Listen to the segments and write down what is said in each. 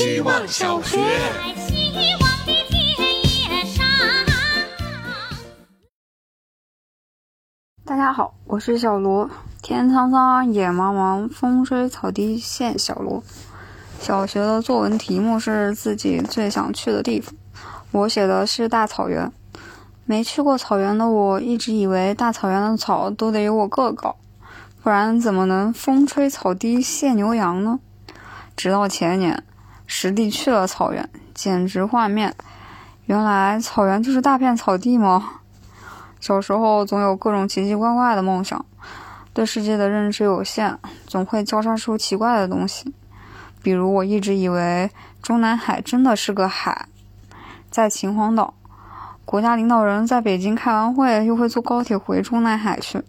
希望小学。希望的田野上。大家好，我是小罗。天苍苍，野茫茫，风吹草低见小罗。小学的作文题目是自己最想去的地方，我写的是大草原。没去过草原的我，一直以为大草原的草都得由我个高，不然怎么能风吹草低见牛羊呢？直到前年，实地去了草原，简直幻灭。原来草原就是大片草地吗？小时候总有各种奇奇怪怪的梦想，对世界的认知有限，总会交叉出奇怪的东西。比如，我一直以为中南海真的是个海，在秦皇岛，国家领导人在北京开完会又会坐高铁回中南海去，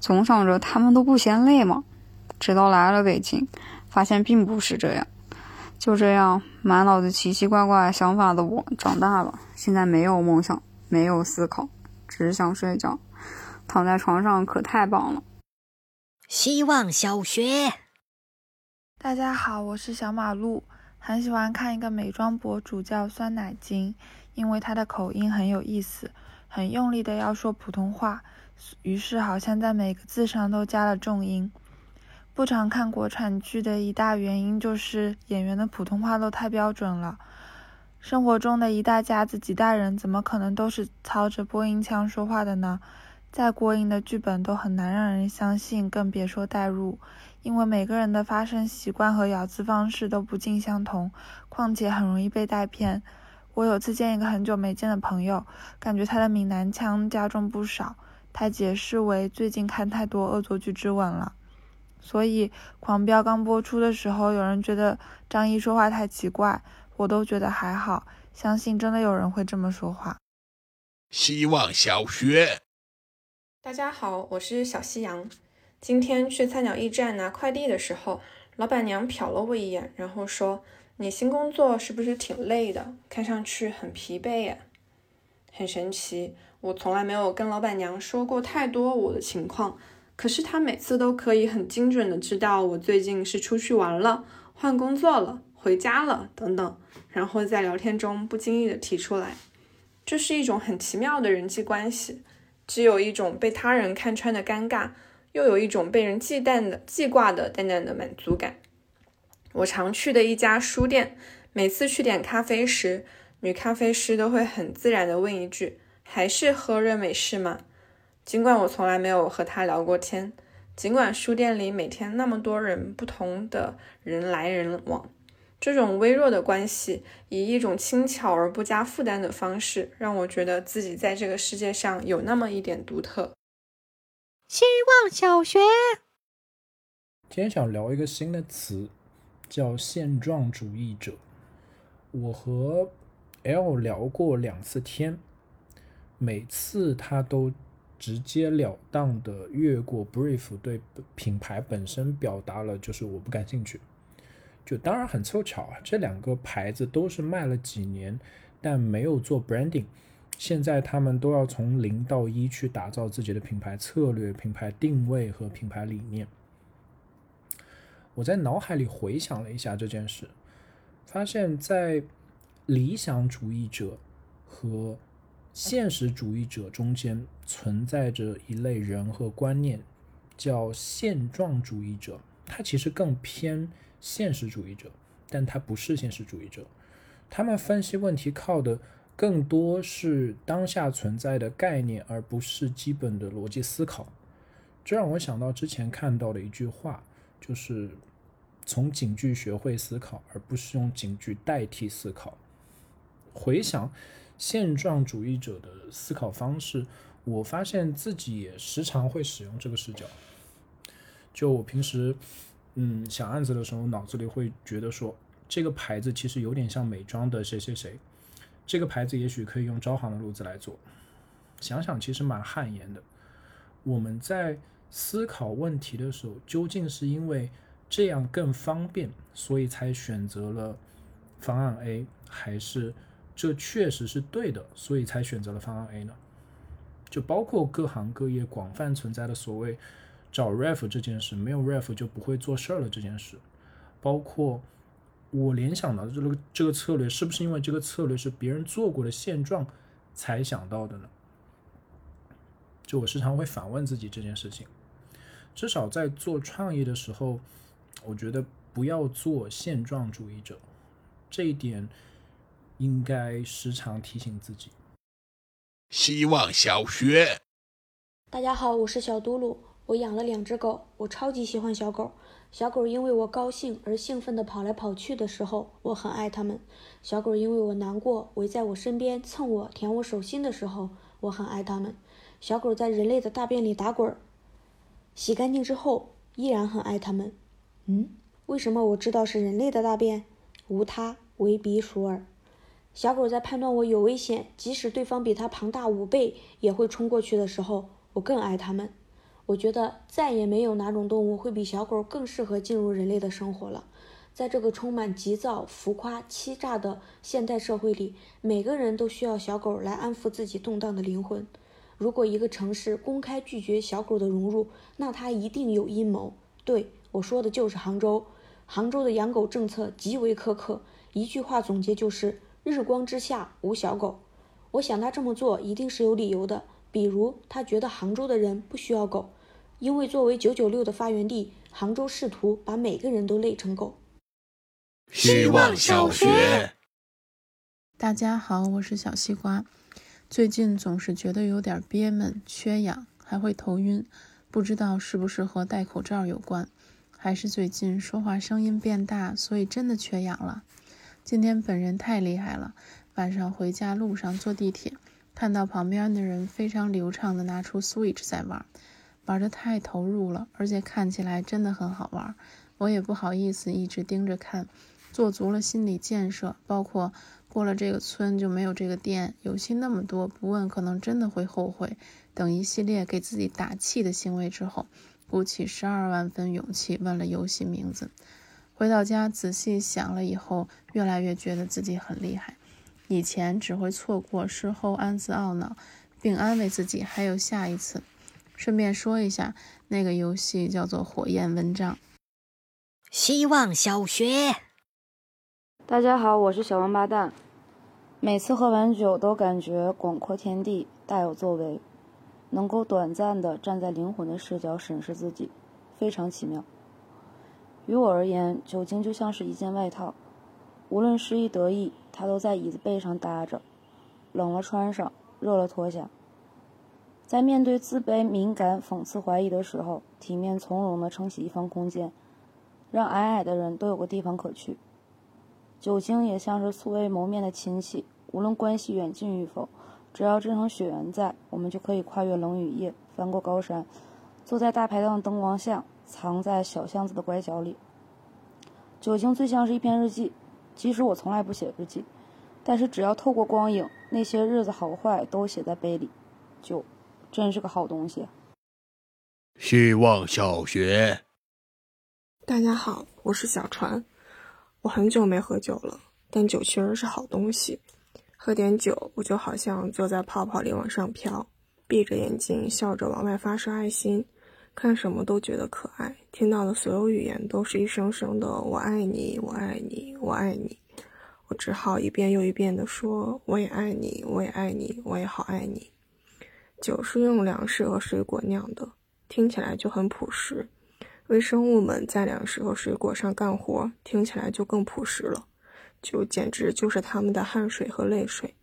总想着他们都不嫌累吗？直到来了北京，发现并不是这样。就这样，满脑子奇奇怪怪想法的我长大了，现在没有梦想，没有思考。只想睡觉，躺在床上可太棒了。希望小学。大家好，我是小马路，很喜欢看一个美妆博主叫酸奶精，因为他的口音很有意思，很用力的要说普通话，于是好像在每个字上都加了重音。不常看国产剧的一大原因就是演员的普通话都太标准了。生活中的一大家子几代人，怎么可能都是操着播音腔说话的呢？再过硬的剧本都很难让人相信，更别说代入。因为每个人的发声习惯和咬字方式都不尽相同，况且很容易被带偏。我有次见一个很久没见的朋友，感觉他的闽南腔加重不少。他解释为最近看太多《恶作剧之吻》了，所以《狂飙》刚播出的时候，有人觉得张译说话太奇怪。我都觉得还好，相信真的有人会这么说话。希望小学，大家好，我是小夕阳。今天去菜鸟驿站拿快递的时候，老板娘瞟了我一眼，然后说：“你新工作是不是挺累的？看上去很疲惫耶。”很神奇，我从来没有跟老板娘说过太多我的情况，可是他每次都可以很精准的知道我最近是出去玩了、换工作了、回家了等等。然后在聊天中不经意的提出来，这是一种很奇妙的人际关系，既有一种被他人看穿的尴尬，又有一种被人忌惮的记挂的淡淡的满足感。我常去的一家书店，每次去点咖啡时，女咖啡师都会很自然的问一句：“还是喝热美式吗？”尽管我从来没有和他聊过天，尽管书店里每天那么多人，不同的人来人往。这种微弱的关系，以一种轻巧而不加负担的方式，让我觉得自己在这个世界上有那么一点独特。希望小学。今天想聊一个新的词，叫现状主义者。我和 L 聊过两次天，每次他都直截了当的越过 brief，对品牌本身表达了就是我不感兴趣。就当然很凑巧啊，这两个牌子都是卖了几年，但没有做 branding，现在他们都要从零到一去打造自己的品牌策略、品牌定位和品牌理念。我在脑海里回想了一下这件事，发现，在理想主义者和现实主义者中间存在着一类人和观念，叫现状主义者，他其实更偏。现实主义者，但他不是现实主义者。他们分析问题靠的更多是当下存在的概念，而不是基本的逻辑思考。这让我想到之前看到的一句话，就是从警句学会思考，而不是用警句代替思考。回想现状主义者的思考方式，我发现自己也时常会使用这个视角。就我平时。嗯，想案子的时候，脑子里会觉得说，这个牌子其实有点像美妆的谁谁谁，这个牌子也许可以用招行的路子来做。想想其实蛮汗颜的。我们在思考问题的时候，究竟是因为这样更方便，所以才选择了方案 A，还是这确实是对的，所以才选择了方案 A 呢？就包括各行各业广泛存在的所谓。找 ref 这件事，没有 ref 就不会做事儿了。这件事，包括我联想到的这个这个策略，是不是因为这个策略是别人做过的现状才想到的呢？就我时常会反问自己这件事情。至少在做创业的时候，我觉得不要做现状主义者，这一点应该时常提醒自己。希望小学，大家好，我是小嘟噜。我养了两只狗，我超级喜欢小狗。小狗因为我高兴而兴奋地跑来跑去的时候，我很爱它们；小狗因为我难过围在我身边蹭我、舔我手心的时候，我很爱它们。小狗在人类的大便里打滚儿，洗干净之后依然很爱它们。嗯，为什么我知道是人类的大便？无他，唯鼻鼠耳。小狗在判断我有危险，即使对方比它庞大五倍，也会冲过去的时候，我更爱它们。我觉得再也没有哪种动物会比小狗更适合进入人类的生活了。在这个充满急躁、浮夸、欺诈的现代社会里，每个人都需要小狗来安抚自己动荡的灵魂。如果一个城市公开拒绝小狗的融入，那它一定有阴谋。对我说的就是杭州。杭州的养狗政策极为苛刻，一句话总结就是“日光之下无小狗”。我想他这么做一定是有理由的，比如他觉得杭州的人不需要狗。因为作为九九六的发源地，杭州试图把每个人都累成狗。希望小学，大家好，我是小西瓜。最近总是觉得有点憋闷、缺氧，还会头晕，不知道是不是和戴口罩有关，还是最近说话声音变大，所以真的缺氧了。今天本人太厉害了，晚上回家路上坐地铁，看到旁边的人非常流畅的拿出 Switch 在玩。玩的太投入了，而且看起来真的很好玩，我也不好意思一直盯着看，做足了心理建设，包括过了这个村就没有这个店，游戏那么多，不问可能真的会后悔，等一系列给自己打气的行为之后，鼓起十二万分勇气问了游戏名字。回到家仔细想了以后，越来越觉得自己很厉害，以前只会错过，事后暗自懊恼，并安慰自己还有下一次。顺便说一下，那个游戏叫做《火焰蚊帐》。希望小学，大家好，我是小王八蛋。每次喝完酒，都感觉广阔天地大有作为，能够短暂的站在灵魂的视角审视自己，非常奇妙。于我而言，酒精就像是一件外套，无论失意得意，它都在椅子背上搭着，冷了穿上，热了脱下。在面对自卑、敏感、讽刺、怀疑的时候，体面从容地撑起一方空间，让矮矮的人都有个地方可去。酒精也像是素未谋面的亲戚，无论关系远近与否，只要这场血缘在，我们就可以跨越冷雨夜，翻过高山，坐在大排档灯光下，藏在小巷子的拐角里。酒精最像是一篇日记，即使我从来不写日记，但是只要透过光影，那些日子好坏都写在杯里，酒。真是个好东西。希望小学，大家好，我是小船。我很久没喝酒了，但酒确实是好东西。喝点酒，我就好像坐在泡泡里往上飘，闭着眼睛笑着往外发射爱心，看什么都觉得可爱，听到的所有语言都是一声声的“我爱你，我爱你，我爱你”。我只好一遍又一遍地说：“我也爱你，我也爱你，我也好爱你。”酒是用粮食和水果酿的，听起来就很朴实。微生物们在粮食和水果上干活，听起来就更朴实了。酒简直就是他们的汗水和泪水。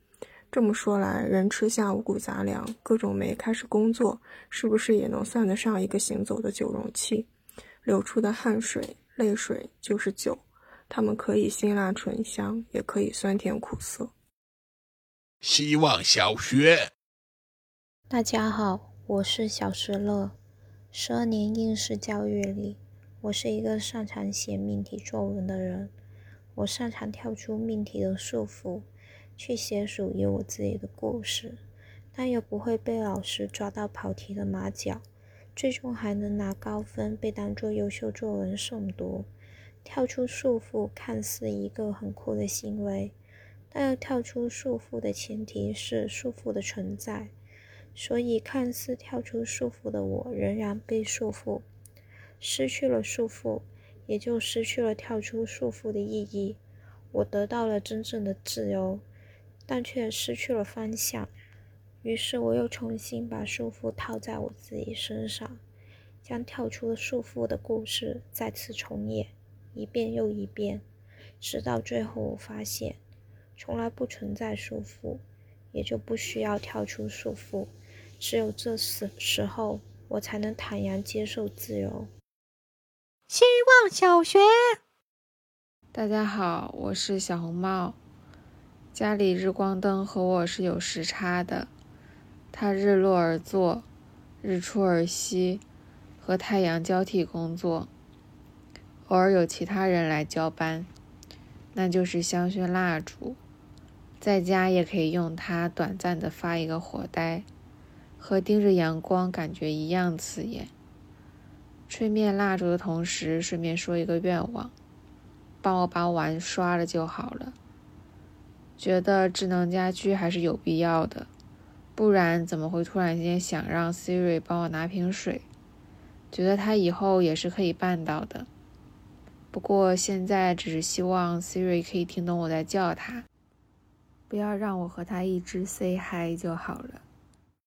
这么说来，人吃下五谷杂粮，各种酶开始工作，是不是也能算得上一个行走的酒容器？流出的汗水、泪水就是酒，它们可以辛辣醇香，也可以酸甜苦涩。希望小学。大家好，我是小石乐。十二年应试教育里，我是一个擅长写命题作文的人。我擅长跳出命题的束缚，去写属于我自己的故事，但又不会被老师抓到跑题的马脚，最终还能拿高分，被当作优秀作文诵读。跳出束缚看似一个很酷的行为，但要跳出束缚的前提是束缚的存在。所以，看似跳出束缚的我，仍然被束缚。失去了束缚，也就失去了跳出束缚的意义。我得到了真正的自由，但却失去了方向。于是，我又重新把束缚套在我自己身上，将跳出了束缚的故事再次重演，一遍又一遍，直到最后，我发现，从来不存在束缚，也就不需要跳出束缚。只有这时时候，我才能坦然接受自由。希望小学，大家好，我是小红帽。家里日光灯和我是有时差的。它日落而作，日出而息，和太阳交替工作。偶尔有其他人来交班，那就是香薰蜡烛，在家也可以用它短暂的发一个火呆，和盯着阳光感觉一样刺眼。吹灭蜡烛的同时，顺便说一个愿望：帮我把碗刷了就好了。觉得智能家居还是有必要的。不然怎么会突然间想让 Siri 帮我拿瓶水？觉得他以后也是可以办到的。不过现在只是希望 Siri 可以听懂我在叫他，不要让我和他一直 say hi 就好了。